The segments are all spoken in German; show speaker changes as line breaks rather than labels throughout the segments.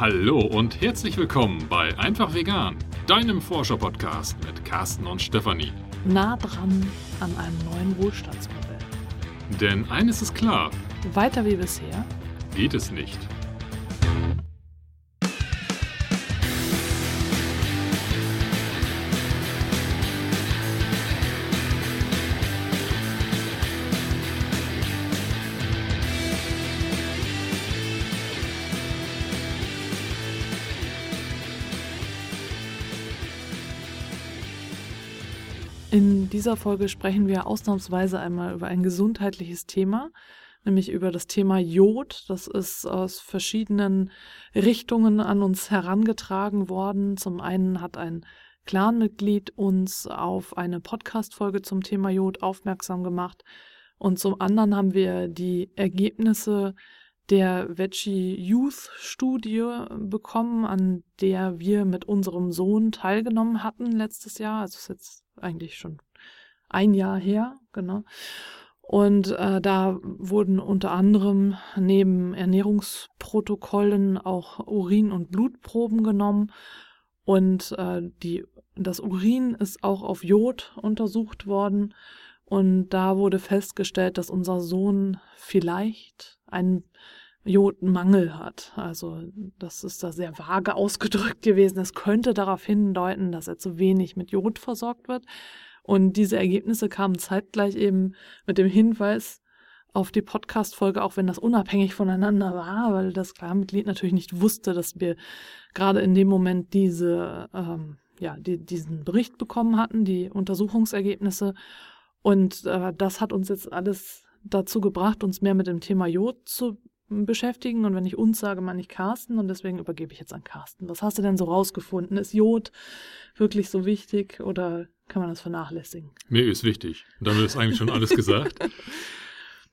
Hallo und herzlich willkommen bei Einfach Vegan, deinem Forscher-Podcast mit Carsten und Stefanie.
Nah dran an einem neuen Wohlstandsmodell.
Denn eines ist klar:
Weiter wie bisher
geht es nicht.
In dieser Folge sprechen wir ausnahmsweise einmal über ein gesundheitliches Thema, nämlich über das Thema Jod. Das ist aus verschiedenen Richtungen an uns herangetragen worden. Zum einen hat ein Clanmitglied uns auf eine Podcast-Folge zum Thema Jod aufmerksam gemacht. Und zum anderen haben wir die Ergebnisse der Veggie Youth Studie bekommen, an der wir mit unserem Sohn teilgenommen hatten letztes Jahr. Also ist jetzt eigentlich schon ein Jahr her, genau. Und äh, da wurden unter anderem neben Ernährungsprotokollen auch Urin- und Blutproben genommen. Und äh, die, das Urin ist auch auf Jod untersucht worden. Und da wurde festgestellt, dass unser Sohn vielleicht einen Jodmangel hat. Also das ist da sehr vage ausgedrückt gewesen. Es könnte darauf hindeuten, dass er zu wenig mit Jod versorgt wird. Und diese Ergebnisse kamen zeitgleich eben mit dem Hinweis auf die Podcast-Folge, auch wenn das unabhängig voneinander war, weil das Klarmitglied natürlich nicht wusste, dass wir gerade in dem Moment diese, ähm, ja, die, diesen Bericht bekommen hatten, die Untersuchungsergebnisse. Und äh, das hat uns jetzt alles dazu gebracht, uns mehr mit dem Thema Jod zu beschäftigen. Und wenn ich uns sage, meine ich Carsten und deswegen übergebe ich jetzt an Carsten. Was hast du denn so rausgefunden? Ist Jod wirklich so wichtig oder kann man das vernachlässigen?
Mir ist wichtig. Damit ist eigentlich schon alles gesagt.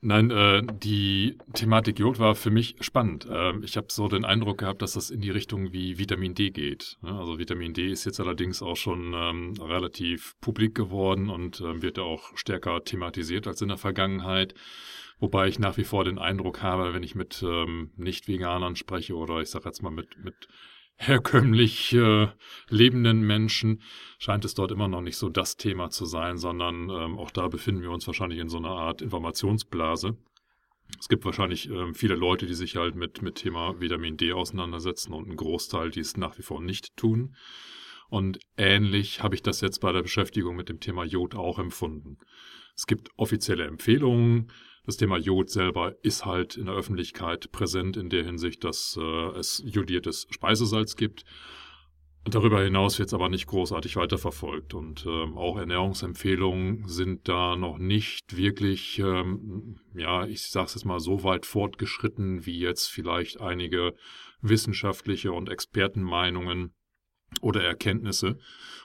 Nein, äh, die Thematik Jod war für mich spannend. Äh, ich habe so den Eindruck gehabt, dass das in die Richtung wie Vitamin D geht. Ja, also Vitamin D ist jetzt allerdings auch schon ähm, relativ publik geworden und äh, wird auch stärker thematisiert als in der Vergangenheit. Wobei ich nach wie vor den Eindruck habe, wenn ich mit ähm, Nicht-Veganern spreche oder ich sage jetzt mal mit, mit herkömmlich äh, lebenden Menschen, scheint es dort immer noch nicht so das Thema zu sein, sondern ähm, auch da befinden wir uns wahrscheinlich in so einer Art Informationsblase. Es gibt wahrscheinlich ähm, viele Leute, die sich halt mit, mit Thema Vitamin D auseinandersetzen und ein Großteil, die es nach wie vor nicht tun. Und ähnlich habe ich das jetzt bei der Beschäftigung mit dem Thema Jod auch empfunden. Es gibt offizielle Empfehlungen, das Thema Jod selber ist halt in der Öffentlichkeit präsent in der Hinsicht, dass äh, es jodiertes Speisesalz gibt. Darüber hinaus wird es aber nicht großartig weiterverfolgt und ähm, auch Ernährungsempfehlungen sind da noch nicht wirklich, ähm, ja, ich sage es jetzt mal so weit fortgeschritten wie jetzt vielleicht einige wissenschaftliche und Expertenmeinungen oder Erkenntnisse.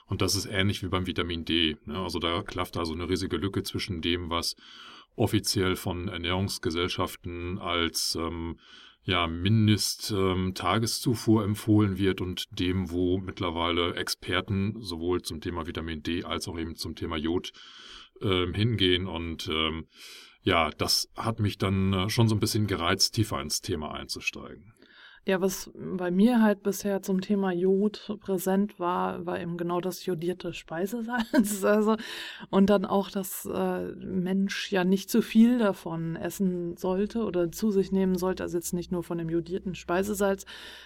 Und das ist ähnlich wie beim Vitamin D. Ne? Also da klafft also eine riesige Lücke zwischen dem, was offiziell von Ernährungsgesellschaften als ähm, ja, Mindest-Tageszufuhr ähm, empfohlen wird und dem, wo mittlerweile Experten sowohl zum Thema Vitamin D als auch eben zum Thema Jod ähm, hingehen. Und ähm, ja, das hat mich dann äh, schon so ein bisschen gereizt, tiefer ins Thema einzusteigen.
Ja, was bei mir halt bisher zum Thema Jod präsent war, war eben genau das jodierte Speisesalz. Also, und dann auch, dass äh, Mensch ja nicht zu viel davon essen sollte oder zu sich nehmen sollte. Also jetzt nicht nur von dem jodierten Speisesalz,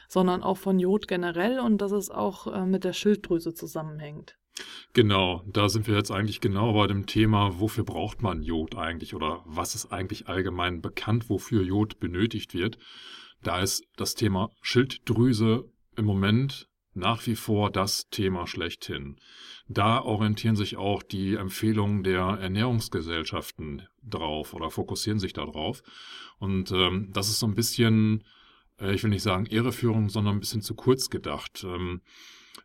sondern auch von Jod generell und dass es auch äh, mit der Schilddrüse zusammenhängt.
Genau, da sind wir jetzt eigentlich genau bei dem Thema, wofür braucht man Jod eigentlich oder was ist eigentlich allgemein bekannt, wofür Jod benötigt wird. Da ist das Thema Schilddrüse im Moment nach wie vor das Thema schlechthin. Da orientieren sich auch die Empfehlungen der Ernährungsgesellschaften drauf oder fokussieren sich darauf. Und ähm, das ist so ein bisschen, äh, ich will nicht sagen Irreführung, sondern ein bisschen zu kurz gedacht. Ähm,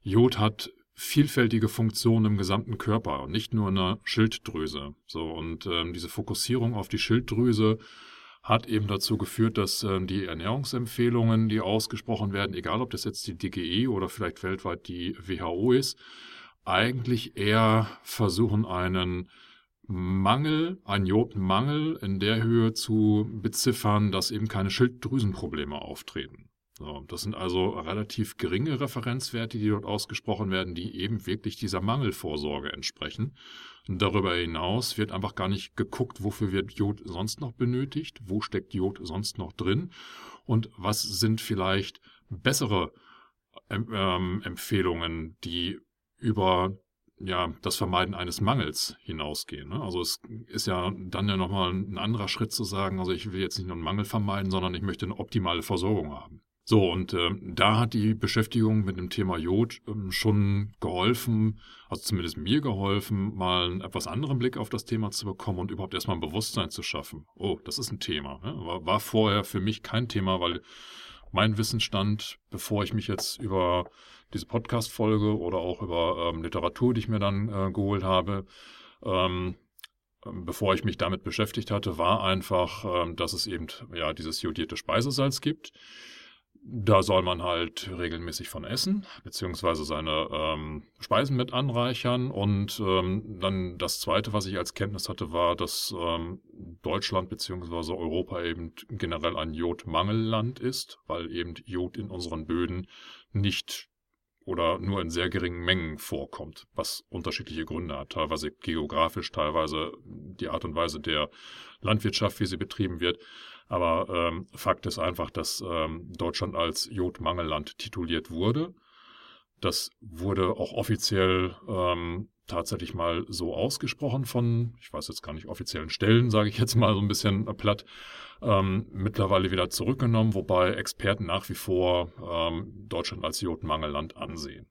Jod hat vielfältige Funktionen im gesamten Körper, nicht nur in der Schilddrüse. So und ähm, diese Fokussierung auf die Schilddrüse hat eben dazu geführt, dass äh, die Ernährungsempfehlungen, die ausgesprochen werden, egal ob das jetzt die DGE oder vielleicht weltweit die WHO ist, eigentlich eher versuchen, einen Mangel, einen Jodmangel in der Höhe zu beziffern, dass eben keine Schilddrüsenprobleme auftreten. So, das sind also relativ geringe Referenzwerte, die dort ausgesprochen werden, die eben wirklich dieser Mangelvorsorge entsprechen. Darüber hinaus wird einfach gar nicht geguckt, wofür wird Jod sonst noch benötigt, wo steckt Jod sonst noch drin und was sind vielleicht bessere ähm, Empfehlungen, die über ja, das Vermeiden eines Mangels hinausgehen. Ne? Also es ist ja dann ja nochmal ein anderer Schritt zu sagen, also ich will jetzt nicht nur einen Mangel vermeiden, sondern ich möchte eine optimale Versorgung haben. So, und äh, da hat die Beschäftigung mit dem Thema Jod ähm, schon geholfen, also zumindest mir geholfen, mal einen etwas anderen Blick auf das Thema zu bekommen und überhaupt erstmal ein Bewusstsein zu schaffen. Oh, das ist ein Thema. Ne? War, war vorher für mich kein Thema, weil mein Wissensstand, bevor ich mich jetzt über diese Podcast-Folge oder auch über ähm, Literatur, die ich mir dann äh, geholt habe, ähm, ähm, bevor ich mich damit beschäftigt hatte, war einfach, ähm, dass es eben ja dieses jodierte Speisesalz gibt. Da soll man halt regelmäßig von essen, beziehungsweise seine ähm, Speisen mit anreichern. Und ähm, dann das Zweite, was ich als Kenntnis hatte, war, dass ähm, Deutschland beziehungsweise Europa eben generell ein Jodmangelland ist, weil eben Jod in unseren Böden nicht oder nur in sehr geringen Mengen vorkommt, was unterschiedliche Gründe hat, teilweise geografisch, teilweise die Art und Weise der Landwirtschaft, wie sie betrieben wird. Aber ähm, Fakt ist einfach, dass ähm, Deutschland als Jodmangelland tituliert wurde. Das wurde auch offiziell ähm, tatsächlich mal so ausgesprochen von, ich weiß jetzt gar nicht, offiziellen Stellen, sage ich jetzt mal so ein bisschen platt, ähm, mittlerweile wieder zurückgenommen, wobei Experten nach wie vor ähm, Deutschland als Jodmangelland ansehen.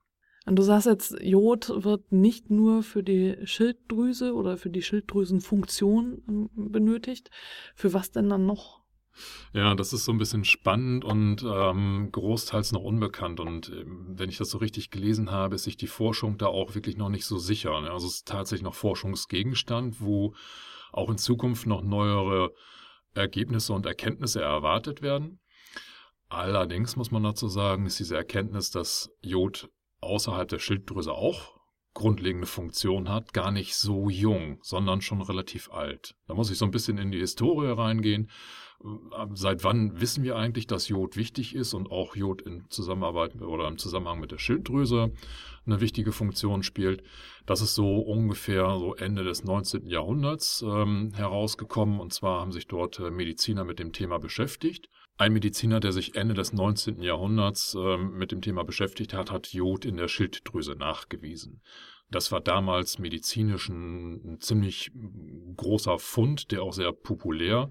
Und du sagst jetzt, Jod wird nicht nur für die Schilddrüse oder für die Schilddrüsenfunktion ähm, benötigt. Für was denn dann noch?
Ja, das ist so ein bisschen spannend und ähm, großteils noch unbekannt. Und ähm, wenn ich das so richtig gelesen habe, ist sich die Forschung da auch wirklich noch nicht so sicher. Ne? Also es ist tatsächlich noch Forschungsgegenstand, wo auch in Zukunft noch neuere Ergebnisse und Erkenntnisse erwartet werden. Allerdings muss man dazu sagen, ist diese Erkenntnis, dass Jod außerhalb der Schilddrüse auch grundlegende Funktion hat, gar nicht so jung, sondern schon relativ alt. Da muss ich so ein bisschen in die Historie reingehen. Seit wann wissen wir eigentlich, dass Jod wichtig ist und auch Jod in Zusammenarbeit oder im Zusammenhang mit der Schilddrüse eine wichtige Funktion spielt? Das ist so ungefähr so Ende des 19. Jahrhunderts ähm, herausgekommen. Und zwar haben sich dort äh, Mediziner mit dem Thema beschäftigt. Ein Mediziner, der sich Ende des 19. Jahrhunderts ähm, mit dem Thema beschäftigt hat, hat Jod in der Schilddrüse nachgewiesen. Das war damals medizinisch ein, ein ziemlich großer Fund, der auch sehr populär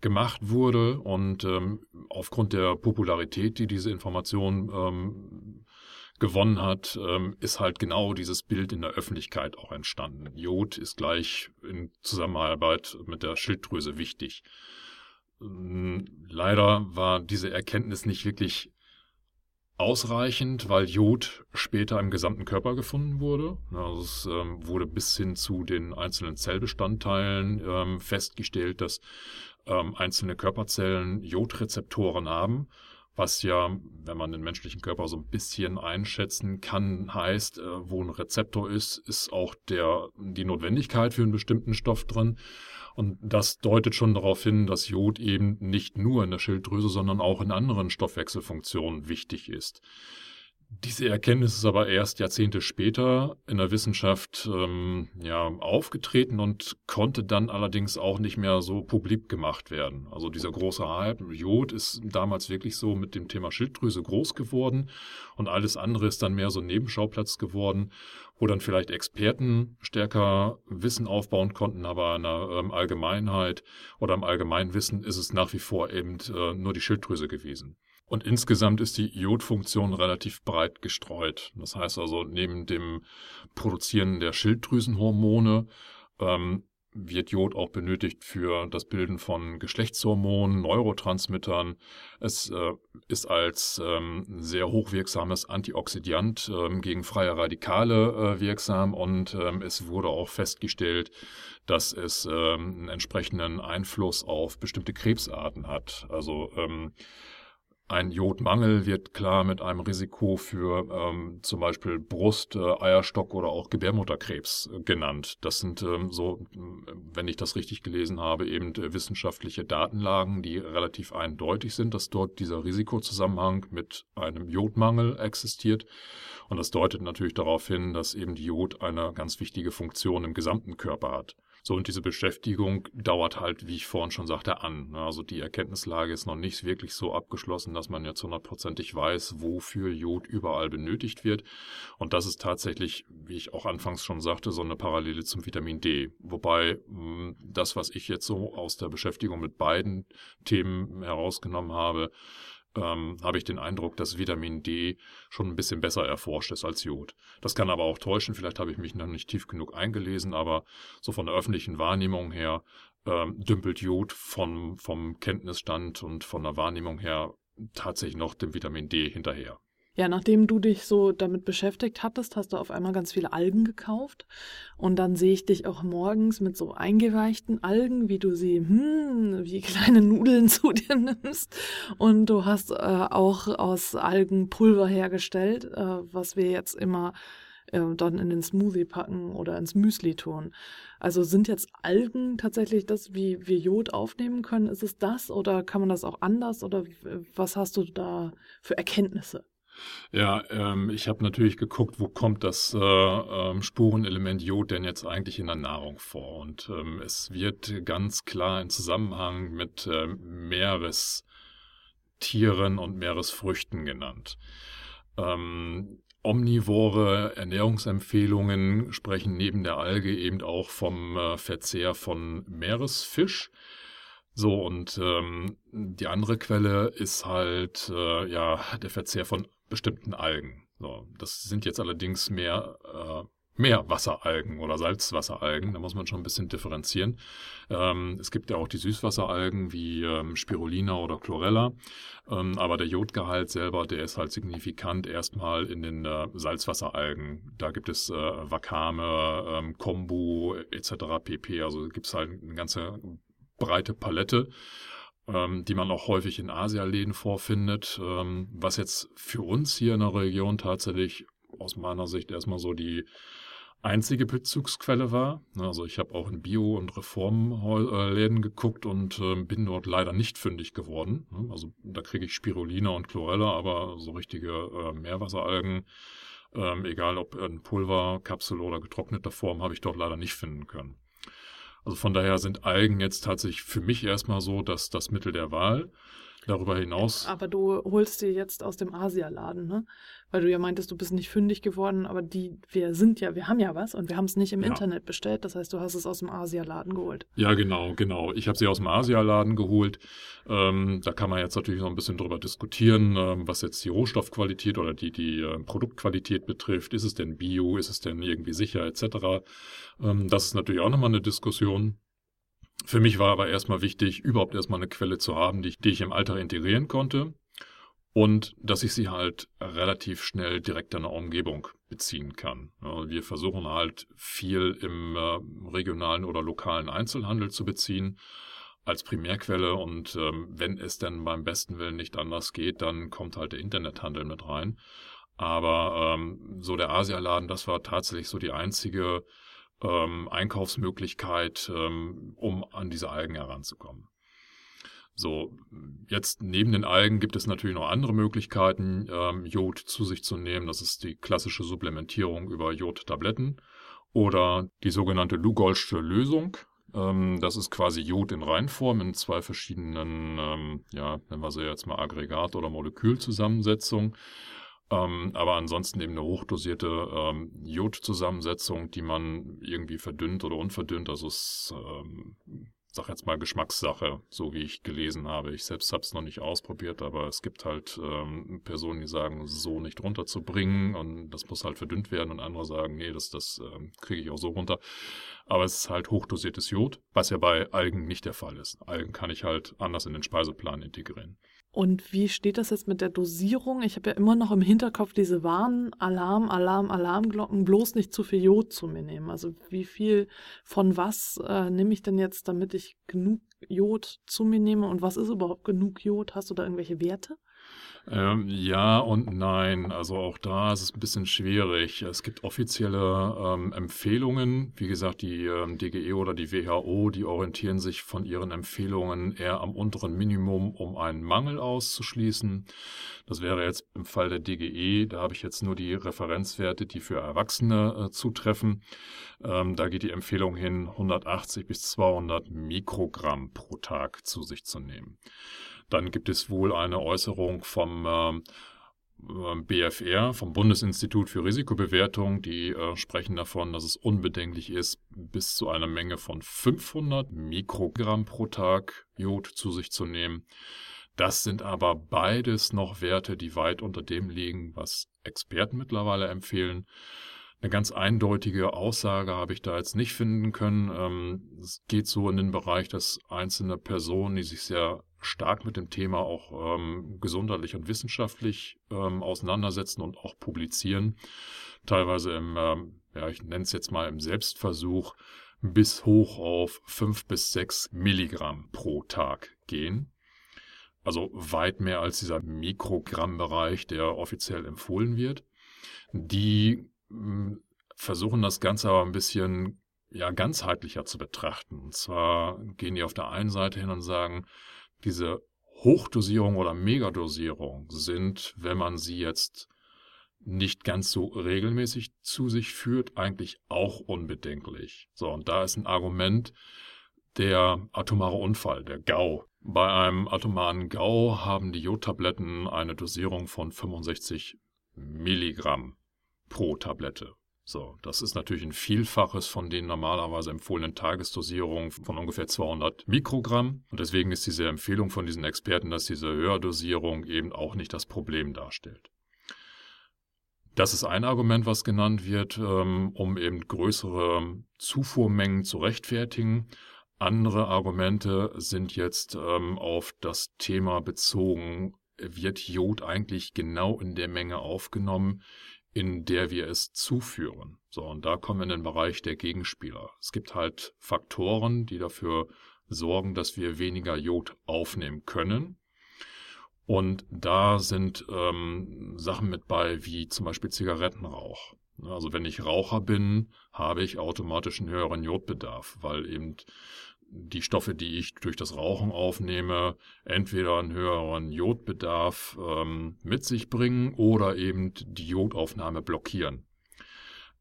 gemacht wurde und ähm, aufgrund der Popularität, die diese Information ähm, gewonnen hat, ähm, ist halt genau dieses Bild in der Öffentlichkeit auch entstanden. Jod ist gleich in Zusammenarbeit mit der Schilddrüse wichtig. Ähm, leider war diese Erkenntnis nicht wirklich ausreichend, weil Jod später im gesamten Körper gefunden wurde. Also es ähm, wurde bis hin zu den einzelnen Zellbestandteilen ähm, festgestellt, dass ähm, einzelne Körperzellen Jodrezeptoren haben, was ja, wenn man den menschlichen Körper so ein bisschen einschätzen kann, heißt, äh, wo ein Rezeptor ist, ist auch der, die Notwendigkeit für einen bestimmten Stoff drin. Und das deutet schon darauf hin, dass Jod eben nicht nur in der Schilddrüse, sondern auch in anderen Stoffwechselfunktionen wichtig ist. Diese Erkenntnis ist aber erst Jahrzehnte später in der Wissenschaft ähm, ja, aufgetreten und konnte dann allerdings auch nicht mehr so publik gemacht werden. Also dieser große Hype, Jod ist damals wirklich so mit dem Thema Schilddrüse groß geworden und alles andere ist dann mehr so ein Nebenschauplatz geworden, wo dann vielleicht Experten stärker Wissen aufbauen konnten, aber in der ähm, Allgemeinheit oder im Allgemeinwissen ist es nach wie vor eben äh, nur die Schilddrüse gewesen. Und insgesamt ist die Iodfunktion relativ breit gestreut. Das heißt also, neben dem Produzieren der Schilddrüsenhormone ähm, wird Jod auch benötigt für das Bilden von Geschlechtshormonen, Neurotransmittern. Es äh, ist als ähm, sehr hochwirksames Antioxidant ähm, gegen freie Radikale äh, wirksam und ähm, es wurde auch festgestellt, dass es ähm, einen entsprechenden Einfluss auf bestimmte Krebsarten hat. Also ähm, ein Jodmangel wird klar mit einem Risiko für ähm, zum Beispiel Brust, äh, Eierstock oder auch Gebärmutterkrebs äh, genannt. Das sind ähm, so, wenn ich das richtig gelesen habe, eben äh, wissenschaftliche Datenlagen, die relativ eindeutig sind, dass dort dieser Risikozusammenhang mit einem Jodmangel existiert. Und das deutet natürlich darauf hin, dass eben die Jod eine ganz wichtige Funktion im gesamten Körper hat. So, und diese Beschäftigung dauert halt, wie ich vorhin schon sagte, an. Ne? Also die Erkenntnislage ist noch nicht wirklich so abgeschlossen, dass man jetzt hundertprozentig weiß, wofür Jod überall benötigt wird. Und das ist tatsächlich, wie ich auch anfangs schon sagte, so eine Parallele zum Vitamin D. Wobei hm, das, was ich jetzt so aus der Beschäftigung mit beiden Themen herausgenommen habe, ähm, habe ich den Eindruck, dass Vitamin D schon ein bisschen besser erforscht ist als Jod. Das kann aber auch täuschen, vielleicht habe ich mich noch nicht tief genug eingelesen, aber so von der öffentlichen Wahrnehmung her ähm, dümpelt Jod von, vom Kenntnisstand und von der Wahrnehmung her tatsächlich noch dem Vitamin D hinterher.
Ja, nachdem du dich so damit beschäftigt hattest, hast du auf einmal ganz viele Algen gekauft. Und dann sehe ich dich auch morgens mit so eingeweichten Algen, wie du sie, hm, wie kleine Nudeln zu dir nimmst. Und du hast äh, auch aus Algen Pulver hergestellt, äh, was wir jetzt immer äh, dann in den Smoothie packen oder ins Müsli tun. Also sind jetzt Algen tatsächlich das, wie wir Jod aufnehmen können? Ist es das oder kann man das auch anders? Oder was hast du da für Erkenntnisse?
Ja, ähm, ich habe natürlich geguckt, wo kommt das äh, ähm, Spurenelement Jod denn jetzt eigentlich in der Nahrung vor? Und ähm, es wird ganz klar in Zusammenhang mit äh, Meerestieren und Meeresfrüchten genannt. Ähm, omnivore Ernährungsempfehlungen sprechen neben der Alge eben auch vom äh, Verzehr von Meeresfisch. So, und ähm, die andere Quelle ist halt äh, ja der Verzehr von bestimmten Algen. So, das sind jetzt allerdings mehr äh, Meerwasseralgen oder Salzwasseralgen. Da muss man schon ein bisschen differenzieren. Ähm, es gibt ja auch die Süßwasseralgen wie ähm, Spirulina oder Chlorella. Ähm, aber der Jodgehalt selber, der ist halt signifikant erstmal in den äh, Salzwasseralgen. Da gibt es äh, Wakame, ähm, Kombu etc. pp. Also gibt es halt eine ganze breite Palette ähm, die man auch häufig in Asialäden vorfindet, ähm, was jetzt für uns hier in der Region tatsächlich aus meiner Sicht erstmal so die einzige Bezugsquelle war. Also ich habe auch in Bio- und Reformläden geguckt und äh, bin dort leider nicht fündig geworden. Also da kriege ich Spirulina und Chlorella, aber so richtige äh, Meerwasseralgen, ähm, egal ob in Pulver, Kapsel oder getrockneter Form, habe ich dort leider nicht finden können. Also von daher sind Algen jetzt tatsächlich für mich erstmal so, dass das Mittel der Wahl. Darüber hinaus.
Aber du holst dir jetzt aus dem Asialaden, ne? Weil du ja meintest, du bist nicht fündig geworden, aber die, wir sind ja, wir haben ja was und wir haben es nicht im ja. Internet bestellt. Das heißt, du hast es aus dem Asialaden geholt.
Ja, genau, genau. Ich habe sie aus dem Asialaden geholt. Ähm, da kann man jetzt natürlich noch ein bisschen drüber diskutieren, ähm, was jetzt die Rohstoffqualität oder die, die äh, Produktqualität betrifft. Ist es denn Bio? Ist es denn irgendwie sicher etc.? Ähm, das ist natürlich auch nochmal eine Diskussion. Für mich war aber erstmal wichtig, überhaupt erstmal eine Quelle zu haben, die ich, die ich im Alltag integrieren konnte und dass ich sie halt relativ schnell direkt in der Umgebung beziehen kann. Wir versuchen halt viel im äh, regionalen oder lokalen Einzelhandel zu beziehen als Primärquelle und ähm, wenn es denn beim besten Willen nicht anders geht, dann kommt halt der Internethandel mit rein. Aber ähm, so der Asialaden, das war tatsächlich so die einzige ähm, Einkaufsmöglichkeit, ähm, um an diese Algen heranzukommen. So, jetzt neben den Algen gibt es natürlich noch andere Möglichkeiten, ähm, Jod zu sich zu nehmen. Das ist die klassische Supplementierung über Jodtabletten oder die sogenannte Lugolsche Lösung. Ähm, das ist quasi Jod in Reinform in zwei verschiedenen, ähm, ja, nennen wir sie jetzt mal Aggregat- oder Molekülzusammensetzungen. Ähm, aber ansonsten eben eine hochdosierte ähm, Jodzusammensetzung, die man irgendwie verdünnt oder unverdünnt. Also es ähm, sag jetzt mal Geschmackssache, so wie ich gelesen habe. Ich selbst habe es noch nicht ausprobiert, aber es gibt halt ähm, Personen, die sagen, so nicht runterzubringen und das muss halt verdünnt werden und andere sagen, nee, das, das ähm, kriege ich auch so runter. Aber es ist halt hochdosiertes Jod, was ja bei Algen nicht der Fall ist. Algen kann ich halt anders in den Speiseplan integrieren.
Und wie steht das jetzt mit der Dosierung? Ich habe ja immer noch im Hinterkopf diese Warn, Alarm, Alarm, Alarmglocken, bloß nicht zu viel Jod zu mir nehmen. Also wie viel von was äh, nehme ich denn jetzt, damit ich genug Jod zu mir nehme? Und was ist überhaupt genug Jod? Hast du da irgendwelche Werte?
Ähm, ja und nein. Also auch da ist es ein bisschen schwierig. Es gibt offizielle ähm, Empfehlungen. Wie gesagt, die ähm, DGE oder die WHO, die orientieren sich von ihren Empfehlungen eher am unteren Minimum, um einen Mangel auszuschließen. Das wäre jetzt im Fall der DGE, da habe ich jetzt nur die Referenzwerte, die für Erwachsene äh, zutreffen. Ähm, da geht die Empfehlung hin, 180 bis 200 Mikrogramm pro Tag zu sich zu nehmen. Dann gibt es wohl eine Äußerung vom ähm, äh, BFR, vom Bundesinstitut für Risikobewertung, die äh, sprechen davon, dass es unbedenklich ist, bis zu einer Menge von 500 Mikrogramm pro Tag Jod zu sich zu nehmen. Das sind aber beides noch Werte, die weit unter dem liegen, was Experten mittlerweile empfehlen. Eine ganz eindeutige Aussage habe ich da jetzt nicht finden können. Ähm, es geht so in den Bereich, dass einzelne Personen, die sich sehr stark mit dem Thema auch ähm, gesundheitlich und wissenschaftlich ähm, auseinandersetzen und auch publizieren, teilweise im, ähm, ja, ich nenne es jetzt mal im Selbstversuch, bis hoch auf fünf bis sechs Milligramm pro Tag gehen. Also weit mehr als dieser Mikrogrammbereich, der offiziell empfohlen wird. Die versuchen das Ganze aber ein bisschen ja ganzheitlicher zu betrachten. Und zwar gehen die auf der einen Seite hin und sagen, diese Hochdosierung oder Megadosierung sind, wenn man sie jetzt nicht ganz so regelmäßig zu sich führt, eigentlich auch unbedenklich. So, und da ist ein Argument der atomare Unfall, der GAU. Bei einem atomaren GAU haben die Jodtabletten eine Dosierung von 65 Milligramm pro Tablette. So, das ist natürlich ein Vielfaches von den normalerweise empfohlenen Tagesdosierungen von ungefähr 200 Mikrogramm. Und deswegen ist diese Empfehlung von diesen Experten, dass diese Höherdosierung eben auch nicht das Problem darstellt. Das ist ein Argument, was genannt wird, ähm, um eben größere Zufuhrmengen zu rechtfertigen. Andere Argumente sind jetzt ähm, auf das Thema bezogen, wird Jod eigentlich genau in der Menge aufgenommen, in der wir es zuführen. So, und da kommen wir in den Bereich der Gegenspieler. Es gibt halt Faktoren, die dafür sorgen, dass wir weniger Jod aufnehmen können. Und da sind ähm, Sachen mit bei, wie zum Beispiel Zigarettenrauch. Also wenn ich Raucher bin, habe ich automatisch einen höheren Jodbedarf, weil eben die Stoffe, die ich durch das Rauchen aufnehme, entweder einen höheren Jodbedarf ähm, mit sich bringen oder eben die Jodaufnahme blockieren.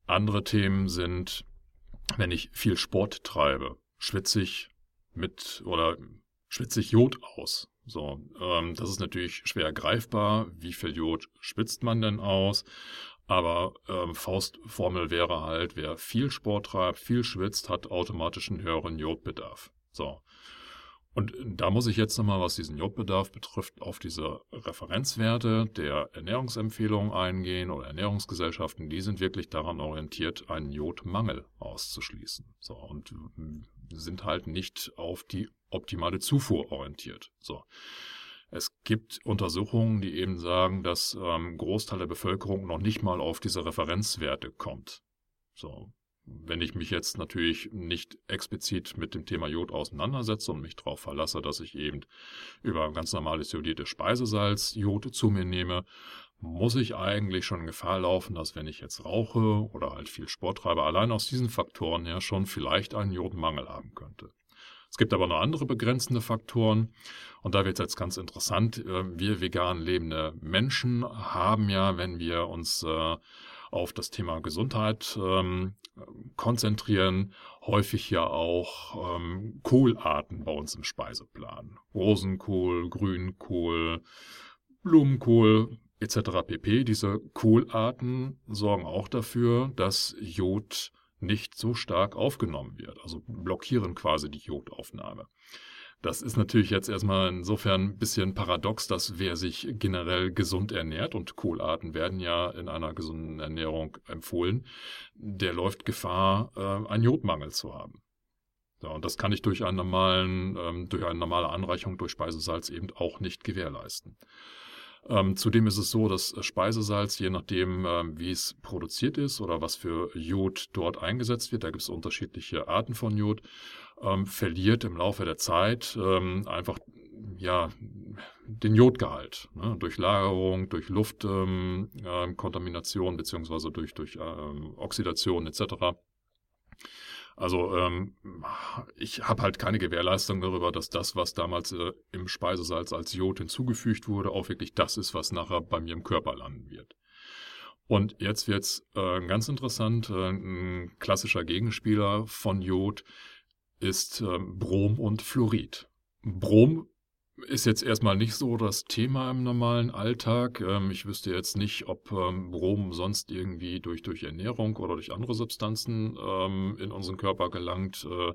Andere Themen sind, wenn ich viel Sport treibe, schwitze ich mit oder schwitze ich Jod aus. So, ähm, das ist natürlich schwer greifbar. Wie viel Jod schwitzt man denn aus? Aber ähm, Faustformel wäre halt, wer viel Sport treibt, viel schwitzt, hat automatisch einen höheren Jodbedarf. So. Und da muss ich jetzt nochmal, was diesen Jodbedarf betrifft, auf diese Referenzwerte der Ernährungsempfehlungen eingehen oder Ernährungsgesellschaften. Die sind wirklich daran orientiert, einen Jodmangel auszuschließen. So. Und sind halt nicht auf die optimale Zufuhr orientiert. So. Es gibt Untersuchungen, die eben sagen, dass ähm, Großteil der Bevölkerung noch nicht mal auf diese Referenzwerte kommt. So, wenn ich mich jetzt natürlich nicht explizit mit dem Thema Jod auseinandersetze und mich darauf verlasse, dass ich eben über ganz normales jodiertes Speisesalz Jod zu mir nehme, muss ich eigentlich schon Gefahr laufen, dass wenn ich jetzt rauche oder halt viel Sport treibe, allein aus diesen Faktoren her schon vielleicht einen Jodmangel haben könnte. Es gibt aber noch andere begrenzende Faktoren. Und da wird es jetzt ganz interessant. Äh, wir vegan lebende Menschen haben ja, wenn wir uns äh, auf das Thema Gesundheit ähm, konzentrieren, häufig ja auch ähm, Kohlarten bei uns im Speiseplan. Rosenkohl, Grünkohl, Blumenkohl etc. pp. Diese Kohlarten sorgen auch dafür, dass Jod nicht so stark aufgenommen wird, also blockieren quasi die Jodaufnahme. Das ist natürlich jetzt erstmal insofern ein bisschen paradox, dass wer sich generell gesund ernährt, und Kohlarten werden ja in einer gesunden Ernährung empfohlen, der läuft Gefahr, äh, einen Jodmangel zu haben. Ja, und das kann ich durch, einen normalen, ähm, durch eine normale Anreichung durch Speisesalz eben auch nicht gewährleisten. Ähm, zudem ist es so, dass Speisesalz, je nachdem, ähm, wie es produziert ist oder was für Jod dort eingesetzt wird, da gibt es unterschiedliche Arten von Jod, ähm, verliert im Laufe der Zeit ähm, einfach ja, den Jodgehalt ne, durch Lagerung, durch Luftkontamination ähm, äh, beziehungsweise durch, durch äh, Oxidation etc. Also ähm, ich habe halt keine Gewährleistung darüber, dass das, was damals äh, im Speisesalz als Jod hinzugefügt wurde, auch wirklich das ist, was nachher bei mir im Körper landen wird. Und jetzt wird's äh, ganz interessant. Äh, ein klassischer Gegenspieler von Jod ist äh, Brom und Fluorid. Brom ist jetzt erstmal nicht so das Thema im normalen Alltag. Ähm, ich wüsste jetzt nicht, ob ähm, Brom sonst irgendwie durch, durch Ernährung oder durch andere Substanzen ähm, in unseren Körper gelangt. Äh,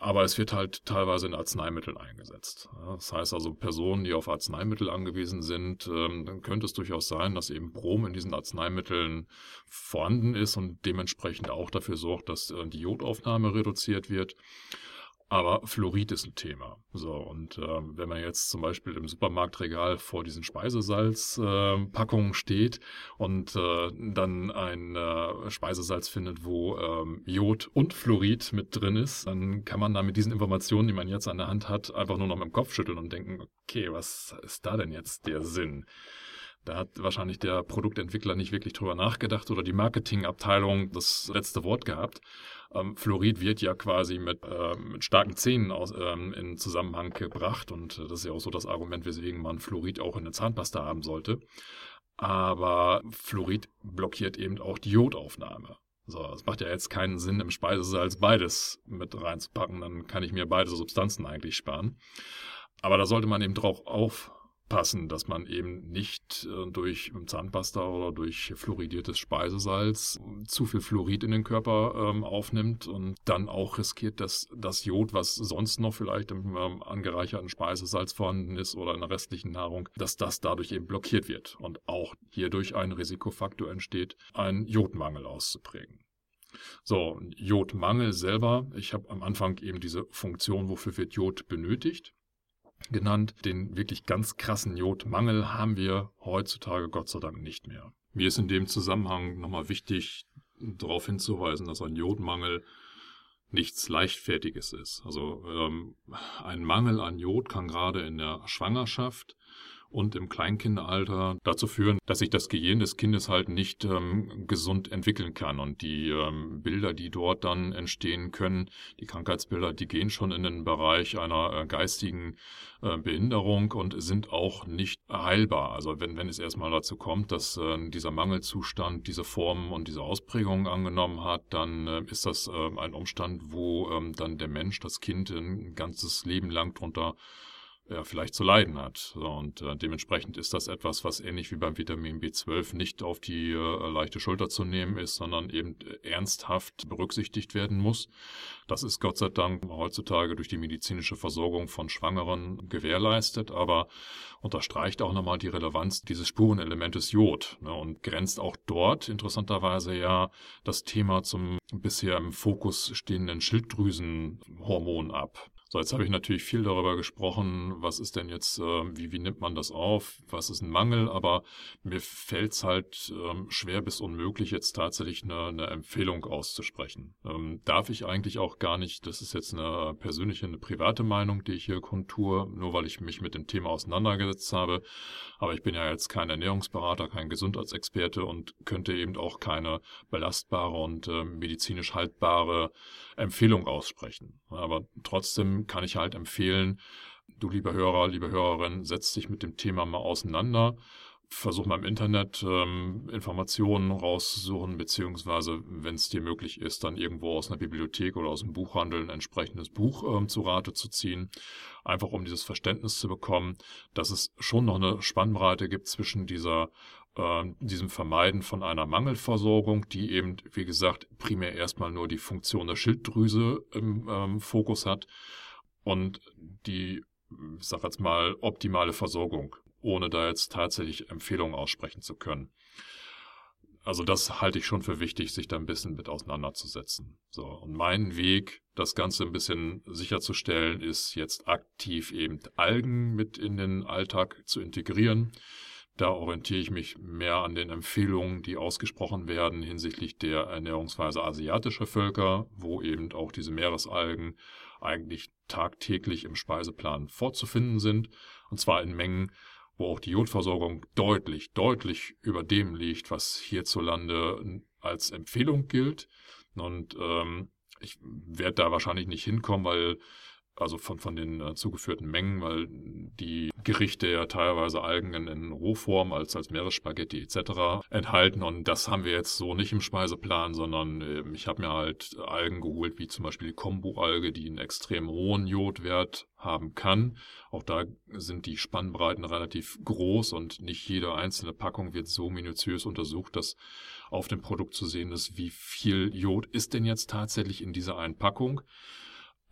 aber es wird halt teilweise in Arzneimitteln eingesetzt. Das heißt also, Personen, die auf Arzneimittel angewiesen sind, dann könnte es durchaus sein, dass eben Brom in diesen Arzneimitteln vorhanden ist und dementsprechend auch dafür sorgt, dass äh, die Jodaufnahme reduziert wird. Aber Fluorid ist ein Thema. So, und äh, wenn man jetzt zum Beispiel im Supermarktregal vor diesen Speisesalzpackungen äh, steht und äh, dann ein äh, Speisesalz findet, wo ähm, Jod und Fluorid mit drin ist, dann kann man da mit diesen Informationen, die man jetzt an der Hand hat, einfach nur noch mit dem Kopf schütteln und denken, okay, was ist da denn jetzt der Sinn? Da hat wahrscheinlich der Produktentwickler nicht wirklich drüber nachgedacht oder die Marketingabteilung das letzte Wort gehabt. Ähm, Fluorid wird ja quasi mit, äh, mit starken Zähnen aus, ähm, in Zusammenhang gebracht und das ist ja auch so das Argument, weswegen man Fluorid auch in der Zahnpasta haben sollte. Aber Fluorid blockiert eben auch die Jodaufnahme. So, es macht ja jetzt keinen Sinn, im Speisesalz beides mit reinzupacken, dann kann ich mir beide Substanzen eigentlich sparen. Aber da sollte man eben drauf auf passen, dass man eben nicht äh, durch Zahnpasta oder durch fluoridiertes Speisesalz zu viel Fluorid in den Körper ähm, aufnimmt und dann auch riskiert, dass das Jod, was sonst noch vielleicht im ähm, angereicherten Speisesalz vorhanden ist oder in der restlichen Nahrung, dass das dadurch eben blockiert wird und auch hierdurch ein Risikofaktor entsteht, einen Jodmangel auszuprägen. So, Jodmangel selber, ich habe am Anfang eben diese Funktion, wofür wird Jod benötigt genannt. Den wirklich ganz krassen Jodmangel haben wir heutzutage Gott sei Dank nicht mehr. Mir ist in dem Zusammenhang nochmal wichtig, darauf hinzuweisen, dass ein Jodmangel nichts Leichtfertiges ist. Also ähm, ein Mangel an Jod kann gerade in der Schwangerschaft und im Kleinkindalter dazu führen, dass sich das Gehirn des Kindes halt nicht ähm, gesund entwickeln kann. Und die ähm, Bilder, die dort dann entstehen können, die Krankheitsbilder, die gehen schon in den Bereich einer äh, geistigen äh, Behinderung und sind auch nicht heilbar. Also wenn, wenn es erstmal dazu kommt, dass äh, dieser Mangelzustand diese Formen und diese Ausprägungen angenommen hat, dann äh, ist das äh, ein Umstand, wo ähm, dann der Mensch, das Kind ein ganzes Leben lang drunter ja, vielleicht zu leiden hat. Und äh, dementsprechend ist das etwas, was ähnlich wie beim Vitamin B12 nicht auf die äh, leichte Schulter zu nehmen ist, sondern eben äh, ernsthaft berücksichtigt werden muss. Das ist Gott sei Dank heutzutage durch die medizinische Versorgung von Schwangeren gewährleistet, aber unterstreicht auch nochmal die Relevanz dieses Spurenelementes Jod ne, und grenzt auch dort interessanterweise ja das Thema zum bisher im Fokus stehenden Schilddrüsenhormon ab. So, jetzt habe ich natürlich viel darüber gesprochen, was ist denn jetzt, äh, wie, wie nimmt man das auf, was ist ein Mangel, aber mir fällt es halt ähm, schwer bis unmöglich, jetzt tatsächlich eine, eine Empfehlung auszusprechen. Ähm, darf ich eigentlich auch gar nicht, das ist jetzt eine persönliche, eine private Meinung, die ich hier kontur, nur weil ich mich mit dem Thema auseinandergesetzt habe. Aber ich bin ja jetzt kein Ernährungsberater, kein Gesundheitsexperte und könnte eben auch keine belastbare und äh, medizinisch haltbare Empfehlung aussprechen. Aber trotzdem kann ich halt empfehlen, du lieber Hörer, liebe Hörerin, setz dich mit dem Thema mal auseinander. Versuch mal im Internet ähm, Informationen rauszusuchen, beziehungsweise, wenn es dir möglich ist, dann irgendwo aus einer Bibliothek oder aus dem Buchhandel ein entsprechendes Buch ähm, zu Rate zu ziehen. Einfach um dieses Verständnis zu bekommen, dass es schon noch eine Spannbreite gibt zwischen dieser äh, diesem Vermeiden von einer Mangelversorgung, die eben, wie gesagt, primär erstmal nur die Funktion der Schilddrüse im ähm, Fokus hat und die, ich sag jetzt mal, optimale Versorgung, ohne da jetzt tatsächlich Empfehlungen aussprechen zu können. Also das halte ich schon für wichtig, sich da ein bisschen mit auseinanderzusetzen. So. Und mein Weg, das Ganze ein bisschen sicherzustellen, ist jetzt aktiv eben Algen mit in den Alltag zu integrieren da orientiere ich mich mehr an den Empfehlungen, die ausgesprochen werden hinsichtlich der Ernährungsweise asiatischer Völker, wo eben auch diese Meeresalgen eigentlich tagtäglich im Speiseplan vorzufinden sind. Und zwar in Mengen, wo auch die Jodversorgung deutlich, deutlich über dem liegt, was hierzulande als Empfehlung gilt. Und ähm, ich werde da wahrscheinlich nicht hinkommen, weil also von, von den äh, zugeführten Mengen, weil die Gerichte ja teilweise Algen in, in Rohform als, als Meeresspaghetti etc. enthalten und das haben wir jetzt so nicht im Speiseplan, sondern äh, ich habe mir halt Algen geholt, wie zum Beispiel die Kombu-Alge, die einen extrem hohen Jodwert haben kann. Auch da sind die Spannbreiten relativ groß und nicht jede einzelne Packung wird so minutiös untersucht, dass auf dem Produkt zu sehen ist, wie viel Jod ist denn jetzt tatsächlich in dieser einen Packung.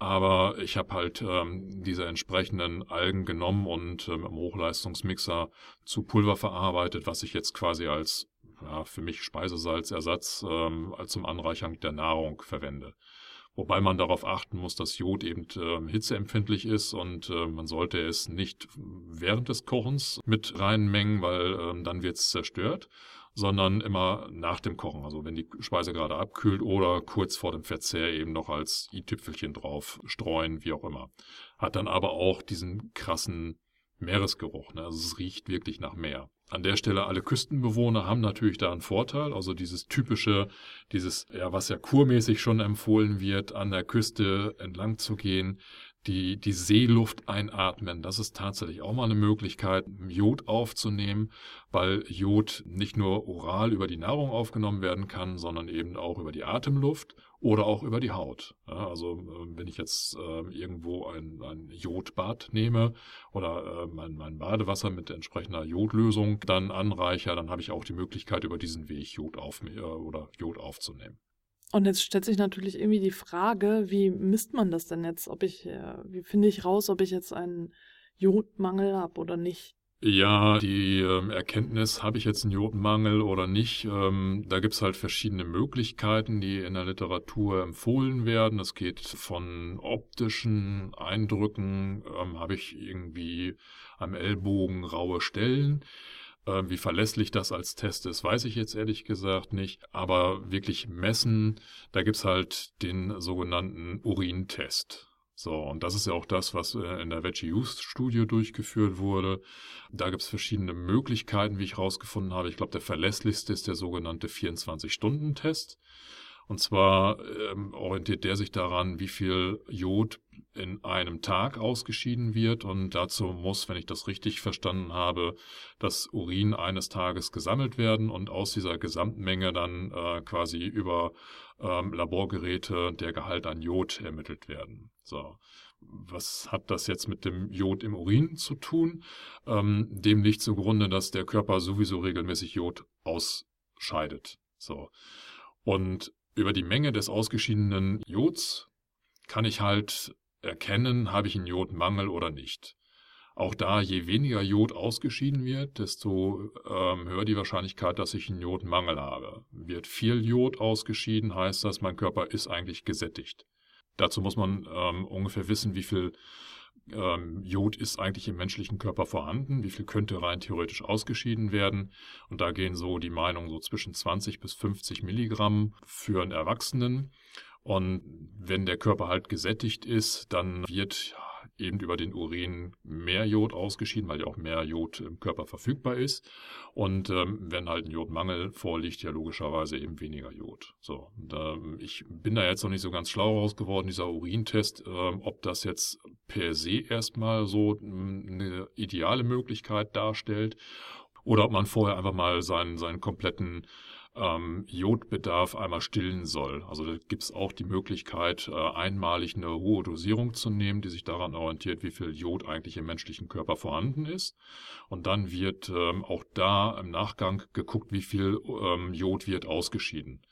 Aber ich habe halt ähm, diese entsprechenden Algen genommen und ähm, im Hochleistungsmixer zu Pulver verarbeitet, was ich jetzt quasi als ja, für mich Speisesalzersatz ähm, zum Anreichern der Nahrung verwende. Wobei man darauf achten muss, dass Jod eben äh, hitzeempfindlich ist und äh, man sollte es nicht während des Kochens mit reinen Mengen, weil äh, dann wird es zerstört, sondern immer nach dem Kochen. Also wenn die Speise gerade abkühlt oder kurz vor dem Verzehr eben noch als i-Tüpfelchen drauf streuen, wie auch immer. Hat dann aber auch diesen krassen Meeresgeruch. Ne? Also es riecht wirklich nach Meer. An der Stelle alle Küstenbewohner haben natürlich da einen Vorteil. Also dieses typische, dieses, ja, was ja kurmäßig schon empfohlen wird, an der Küste entlang zu gehen, die, die Seeluft einatmen. Das ist tatsächlich auch mal eine Möglichkeit, Jod aufzunehmen, weil Jod nicht nur oral über die Nahrung aufgenommen werden kann, sondern eben auch über die Atemluft oder auch über die Haut. Ja, also äh, wenn ich jetzt äh, irgendwo ein, ein Jodbad nehme oder äh, mein, mein Badewasser mit entsprechender Jodlösung dann anreicher, dann habe ich auch die Möglichkeit, über diesen Weg Jod auf, äh, oder Jod aufzunehmen.
Und jetzt stellt sich natürlich irgendwie die Frage, wie misst man das denn jetzt? Ob ich, äh, wie finde ich raus, ob ich jetzt einen Jodmangel habe oder nicht?
Ja, die ähm, Erkenntnis, habe ich jetzt einen Jodmangel oder nicht, ähm, da gibt's halt verschiedene Möglichkeiten, die in der Literatur empfohlen werden. Es geht von optischen Eindrücken, ähm, habe ich irgendwie am Ellbogen raue Stellen wie verlässlich das als Test ist, weiß ich jetzt ehrlich gesagt nicht. Aber wirklich messen, da gibt's halt den sogenannten Urintest. So, und das ist ja auch das, was äh, in der Veggie Youth Studie durchgeführt wurde. Da gibt's verschiedene Möglichkeiten, wie ich herausgefunden habe. Ich glaube, der verlässlichste ist der sogenannte 24-Stunden-Test. Und zwar ähm, orientiert der sich daran, wie viel Jod in einem Tag ausgeschieden wird. Und dazu muss, wenn ich das richtig verstanden habe, das Urin eines Tages gesammelt werden und aus dieser Gesamtmenge dann äh, quasi über ähm, Laborgeräte der Gehalt an Jod ermittelt werden. So. Was hat das jetzt mit dem Jod im Urin zu tun? Ähm, dem liegt zugrunde, dass der Körper sowieso regelmäßig Jod ausscheidet. So. Und über die Menge des ausgeschiedenen Jods kann ich halt erkennen, habe ich einen Jodmangel oder nicht. Auch da, je weniger Jod ausgeschieden wird, desto ähm, höher die Wahrscheinlichkeit, dass ich einen Jodmangel habe. Wird viel Jod ausgeschieden, heißt das, mein Körper ist eigentlich gesättigt. Dazu muss man ähm, ungefähr wissen, wie viel ähm, Jod ist eigentlich im menschlichen Körper vorhanden, wie viel könnte rein theoretisch ausgeschieden werden. Und da gehen so die Meinungen so zwischen 20 bis 50 Milligramm für einen Erwachsenen. Und wenn der Körper halt gesättigt ist, dann wird eben über den Urin mehr Jod ausgeschieden, weil ja auch mehr Jod im Körper verfügbar ist. Und ähm, wenn halt ein Jodmangel vorliegt, ja logischerweise eben weniger Jod. So, und, ähm, ich bin da jetzt noch nicht so ganz schlau raus geworden, dieser Urintest, ähm, ob das jetzt per se erstmal so hm, eine ideale Möglichkeit darstellt oder ob man vorher einfach mal seinen, seinen kompletten ähm, Jodbedarf einmal stillen soll. Also da gibt es auch die Möglichkeit, äh, einmalig eine hohe Dosierung zu nehmen, die sich daran orientiert, wie viel Jod eigentlich im menschlichen Körper vorhanden ist. Und dann wird ähm, auch da im Nachgang geguckt, wie viel ähm, Jod wird ausgeschieden.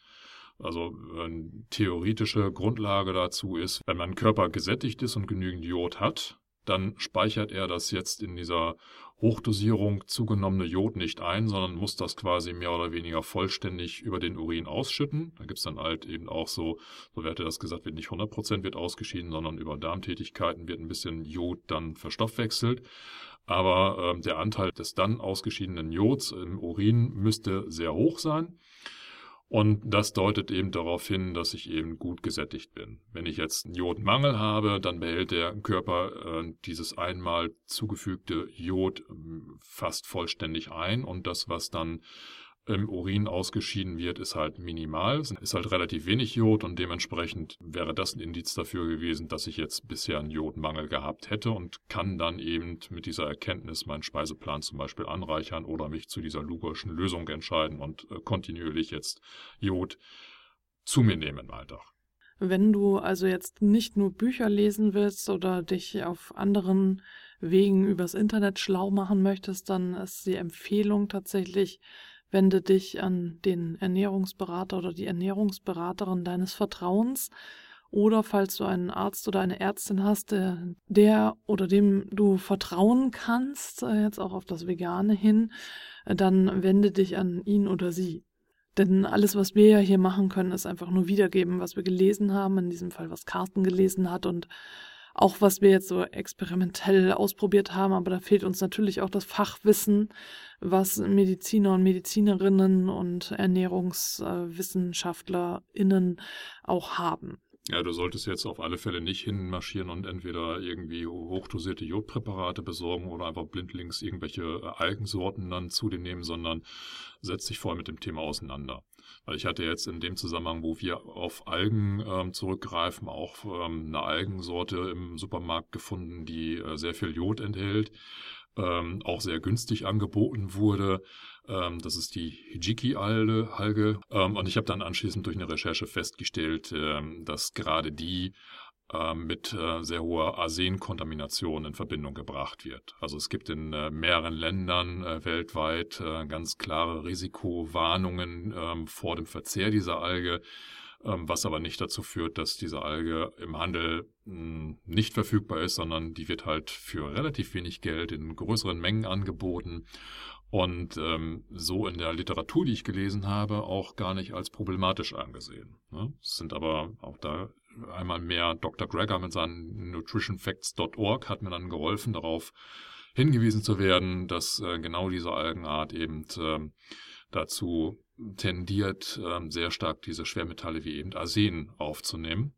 Also eine theoretische Grundlage dazu ist, wenn mein Körper gesättigt ist und genügend Jod hat, dann speichert er das jetzt in dieser Hochdosierung zugenommene Jod nicht ein, sondern muss das quasi mehr oder weniger vollständig über den Urin ausschütten. Da gibt's dann halt eben auch so, so wird das gesagt wird, nicht 100% wird ausgeschieden, sondern über Darmtätigkeiten wird ein bisschen Jod dann verstoffwechselt. Aber äh, der Anteil des dann ausgeschiedenen Jods im Urin müsste sehr hoch sein. Und das deutet eben darauf hin, dass ich eben gut gesättigt bin. Wenn ich jetzt einen Jodmangel habe, dann behält der Körper äh, dieses einmal zugefügte Jod äh, fast vollständig ein und das, was dann im Urin ausgeschieden wird, ist halt minimal, es ist halt relativ wenig Jod und dementsprechend wäre das ein Indiz dafür gewesen, dass ich jetzt bisher einen Jodmangel gehabt hätte und kann dann eben mit dieser Erkenntnis meinen Speiseplan zum Beispiel anreichern oder mich zu dieser Lugolschen Lösung entscheiden und äh, kontinuierlich jetzt Jod zu mir nehmen im Alltag.
Wenn du also jetzt nicht nur Bücher lesen willst oder dich auf anderen Wegen übers Internet schlau machen möchtest, dann ist die Empfehlung tatsächlich Wende dich an den Ernährungsberater oder die Ernährungsberaterin deines Vertrauens. Oder falls du einen Arzt oder eine Ärztin hast, der, der oder dem du vertrauen kannst, äh, jetzt auch auf das Vegane hin, äh, dann wende dich an ihn oder sie. Denn alles, was wir ja hier machen können, ist einfach nur wiedergeben, was wir gelesen haben, in diesem Fall, was Carsten gelesen hat und auch was wir jetzt so experimentell ausprobiert haben, aber da fehlt uns natürlich auch das Fachwissen, was Mediziner und Medizinerinnen und ErnährungswissenschaftlerInnen auch haben.
Ja, du solltest jetzt auf alle Fälle nicht hinmarschieren und entweder irgendwie hochdosierte Jodpräparate besorgen oder einfach blindlings irgendwelche Algensorten dann zu dir nehmen, sondern setz dich voll mit dem Thema auseinander. Weil ich hatte jetzt in dem Zusammenhang, wo wir auf Algen ähm, zurückgreifen, auch ähm, eine Algensorte im Supermarkt gefunden, die äh, sehr viel Jod enthält, ähm, auch sehr günstig angeboten wurde. Ähm, das ist die Hijiki-Alge. Ähm, und ich habe dann anschließend durch eine Recherche festgestellt, ähm, dass gerade die mit äh, sehr hoher Arsenkontamination in Verbindung gebracht wird. Also es gibt in äh, mehreren Ländern äh, weltweit äh, ganz klare Risikowarnungen ähm, vor dem Verzehr dieser Alge, ähm, was aber nicht dazu führt, dass diese Alge im Handel hm, nicht verfügbar ist, sondern die wird halt für relativ wenig Geld in größeren Mengen angeboten und ähm, so in der Literatur, die ich gelesen habe, auch gar nicht als problematisch angesehen. Ne? Es sind aber auch da einmal mehr Dr. Greger mit seinen nutritionfacts.org hat mir dann geholfen, darauf hingewiesen zu werden, dass äh, genau diese Algenart eben äh, dazu tendiert, äh, sehr stark diese Schwermetalle wie eben Arsen aufzunehmen,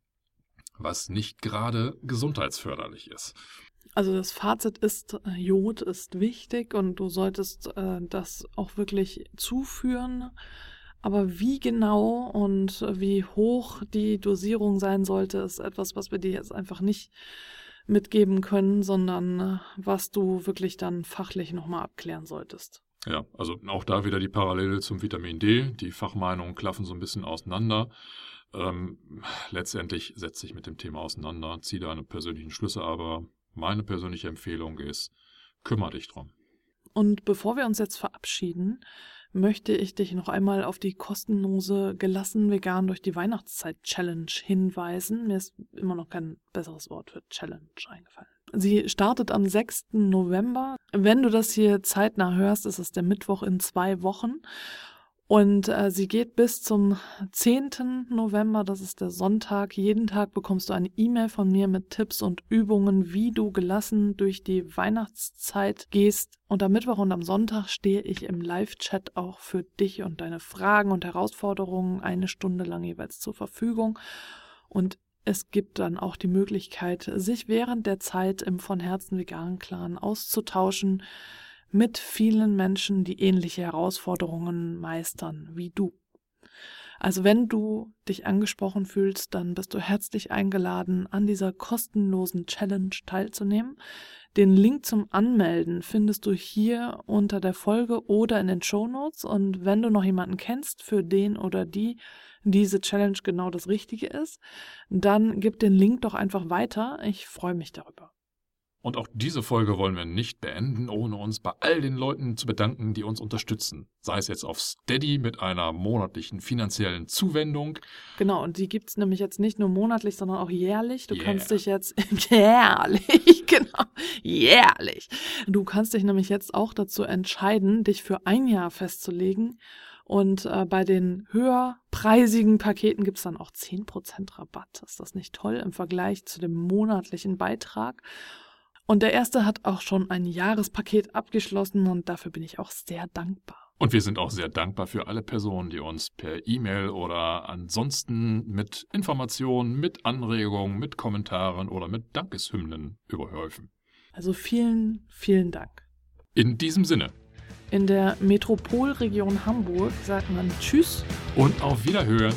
was nicht gerade gesundheitsförderlich ist.
Also das Fazit ist, äh, Jod ist wichtig und du solltest äh, das auch wirklich zuführen. Aber wie genau und wie hoch die Dosierung sein sollte, ist etwas, was wir dir jetzt einfach nicht mitgeben können, sondern äh, was du wirklich dann fachlich nochmal abklären solltest.
Ja, also auch da wieder die Parallele zum Vitamin D. Die Fachmeinungen klaffen so ein bisschen auseinander. Ähm, letztendlich setzt sich mit dem Thema auseinander, ziehe deine persönlichen Schlüsse, aber meine persönliche Empfehlung ist, kümmere dich drum.
Und bevor wir uns jetzt verabschieden, möchte ich dich noch einmal auf die kostenlose Gelassen Vegan durch die Weihnachtszeit Challenge hinweisen. Mir ist immer noch kein besseres Wort für Challenge eingefallen. Sie startet am 6. November. Wenn du das hier zeitnah hörst, ist es der Mittwoch in zwei Wochen. Und äh, sie geht bis zum 10. November, das ist der Sonntag. Jeden Tag bekommst du eine E-Mail von mir mit Tipps und Übungen, wie du gelassen durch die Weihnachtszeit gehst. Und am Mittwoch und am Sonntag stehe ich im Live-Chat auch für dich und deine Fragen und Herausforderungen eine Stunde lang jeweils zur Verfügung. Und es gibt dann auch die Möglichkeit, sich während der Zeit im von Herzen veganen Clan auszutauschen mit vielen Menschen, die ähnliche Herausforderungen meistern wie du. Also wenn du dich angesprochen fühlst, dann bist du herzlich eingeladen, an dieser kostenlosen Challenge teilzunehmen. Den Link zum Anmelden findest du hier unter der Folge oder in den Show Notes. Und wenn du noch jemanden kennst, für den oder die diese Challenge genau das Richtige ist, dann gib den Link doch einfach weiter. Ich freue mich darüber.
Und auch diese Folge wollen wir nicht beenden, ohne uns bei all den Leuten zu bedanken, die uns unterstützen. Sei es jetzt auf Steady mit einer monatlichen finanziellen Zuwendung.
Genau, und die gibt's nämlich jetzt nicht nur monatlich, sondern auch jährlich. Du yeah. kannst dich jetzt jährlich, genau, jährlich. Du kannst dich nämlich jetzt auch dazu entscheiden, dich für ein Jahr festzulegen. Und äh, bei den höherpreisigen Paketen gibt's dann auch 10% Rabatt. Ist das nicht toll im Vergleich zu dem monatlichen Beitrag? Und der erste hat auch schon ein Jahrespaket abgeschlossen und dafür bin ich auch sehr dankbar.
Und wir sind auch sehr dankbar für alle Personen, die uns per E-Mail oder ansonsten mit Informationen, mit Anregungen, mit Kommentaren oder mit Dankeshymnen überhäufen.
Also vielen, vielen Dank.
In diesem Sinne.
In der Metropolregion Hamburg sagt man Tschüss
und auf Wiederhören.